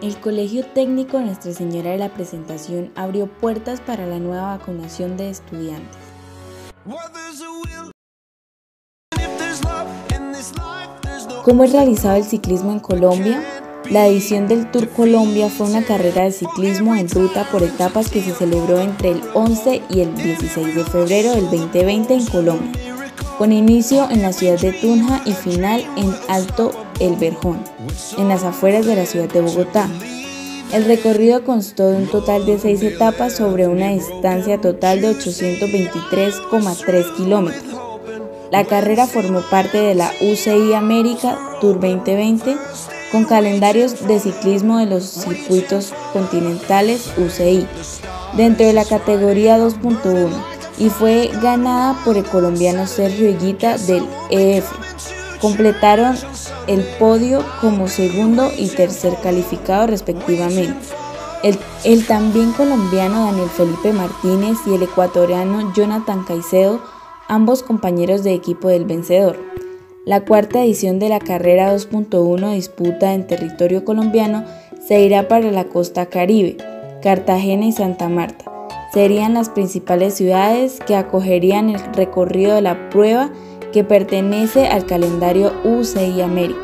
El Colegio Técnico Nuestra Señora de la Presentación abrió puertas para la nueva vacunación de estudiantes. ¿Cómo es realizado el ciclismo en Colombia? La edición del Tour Colombia fue una carrera de ciclismo en ruta por etapas que se celebró entre el 11 y el 16 de febrero del 2020 en Colombia, con inicio en la ciudad de Tunja y final en Alto El Verjón en las afueras de la ciudad de Bogotá. El recorrido constó de un total de seis etapas sobre una distancia total de 823,3 kilómetros. La carrera formó parte de la UCI América Tour 2020 con calendarios de ciclismo de los circuitos continentales UCI dentro de la categoría 2.1 y fue ganada por el colombiano Sergio Higuita del EF. Completaron el podio como segundo y tercer calificado respectivamente. El, también colombiano Daniel Felipe Martínez y el ecuatoriano Jonathan Caicedo, ambos compañeros de equipo del vencedor. La cuarta edición de la carrera 2.1 disputa en territorio colombiano se irá para la costa caribe, Cartagena y Santa Marta. Serían las principales ciudades que acogerían el recorrido de la prueba que pertenece al calendario UCI América.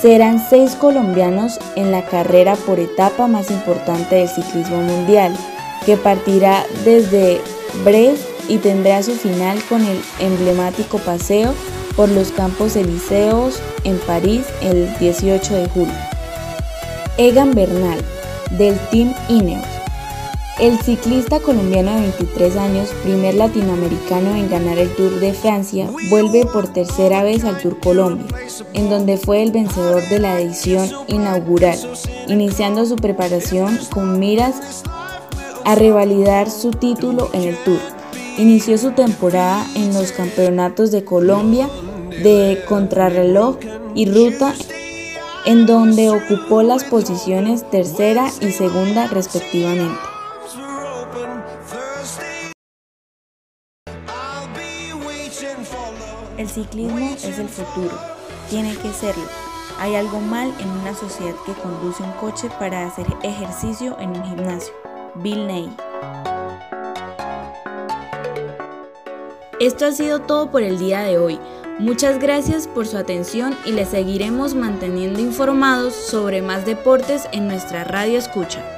Serán seis colombianos en la carrera por etapa más importante del ciclismo mundial, que partirá desde Brest y tendrá su final con el emblemático paseo por los Campos Elíseos en París el 18 de julio. Egan Bernal, del Team Ineos, el ciclista colombiano de 23 años, primer latinoamericano en ganar el Tour de Francia, vuelve por tercera vez al Tour Colombia, en donde fue el vencedor de la edición inaugural, iniciando su preparación con miras a revalidar su título en el Tour. Inició su temporada en los campeonatos de Colombia de contrarreloj y ruta en donde ocupó las posiciones tercera y segunda respectivamente. El ciclismo es el futuro, tiene que serlo. Hay algo mal en una sociedad que conduce un coche para hacer ejercicio en un gimnasio. Bill Ney. Esto ha sido todo por el día de hoy. Muchas gracias por su atención y les seguiremos manteniendo informados sobre más deportes en nuestra radio escucha.